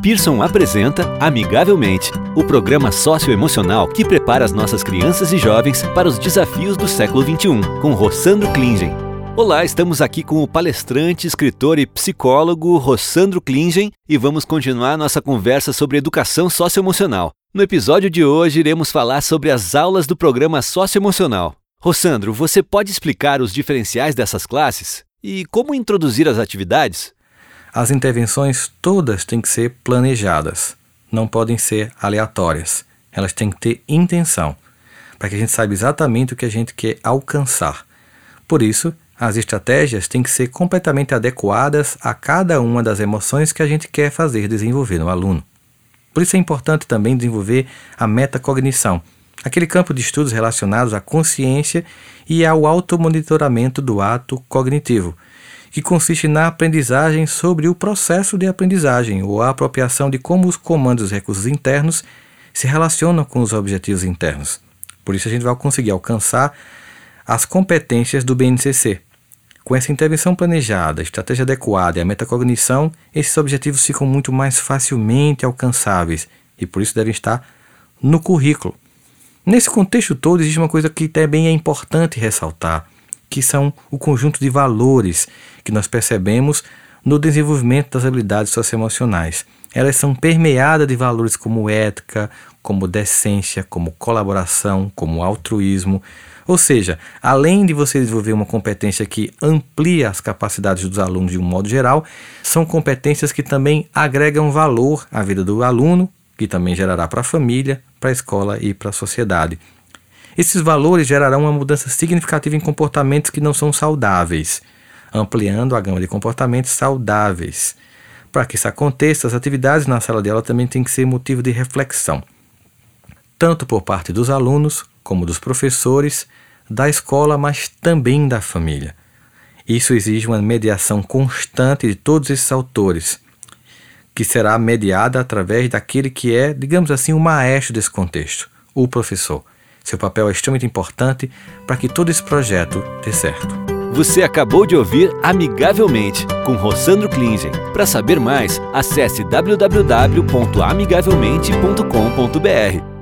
Pearson apresenta Amigavelmente, o programa socioemocional que prepara as nossas crianças e jovens para os desafios do século XXI, com Rossandro Klingen. Olá, estamos aqui com o palestrante, escritor e psicólogo Rossandro Klingen e vamos continuar nossa conversa sobre educação socioemocional. No episódio de hoje, iremos falar sobre as aulas do programa socioemocional. Rossandro, você pode explicar os diferenciais dessas classes? E como introduzir as atividades? As intervenções todas têm que ser planejadas, não podem ser aleatórias. Elas têm que ter intenção, para que a gente saiba exatamente o que a gente quer alcançar. Por isso, as estratégias têm que ser completamente adequadas a cada uma das emoções que a gente quer fazer desenvolver no aluno. Por isso é importante também desenvolver a metacognição, aquele campo de estudos relacionados à consciência e ao automonitoramento do ato cognitivo que consiste na aprendizagem sobre o processo de aprendizagem ou a apropriação de como os comandos e recursos internos se relacionam com os objetivos internos. Por isso a gente vai conseguir alcançar as competências do BNCC. Com essa intervenção planejada, estratégia adequada e a metacognição, esses objetivos ficam muito mais facilmente alcançáveis e por isso devem estar no currículo. Nesse contexto todo, existe uma coisa que também é importante ressaltar que são o conjunto de valores que nós percebemos no desenvolvimento das habilidades socioemocionais. Elas são permeadas de valores como ética, como decência, como colaboração, como altruísmo. Ou seja, além de você desenvolver uma competência que amplia as capacidades dos alunos de um modo geral, são competências que também agregam valor à vida do aluno, que também gerará para a família, para a escola e para a sociedade. Esses valores gerarão uma mudança significativa em comportamentos que não são saudáveis, ampliando a gama de comportamentos saudáveis. Para que isso aconteça, as atividades na sala de aula também têm que ser motivo de reflexão, tanto por parte dos alunos, como dos professores, da escola, mas também da família. Isso exige uma mediação constante de todos esses autores, que será mediada através daquele que é, digamos assim, o maestro desse contexto, o professor. Seu papel é extremamente importante para que todo esse projeto dê certo. Você acabou de ouvir Amigavelmente com Rossandro Klingen. Para saber mais, acesse www.amigavelmente.com.br.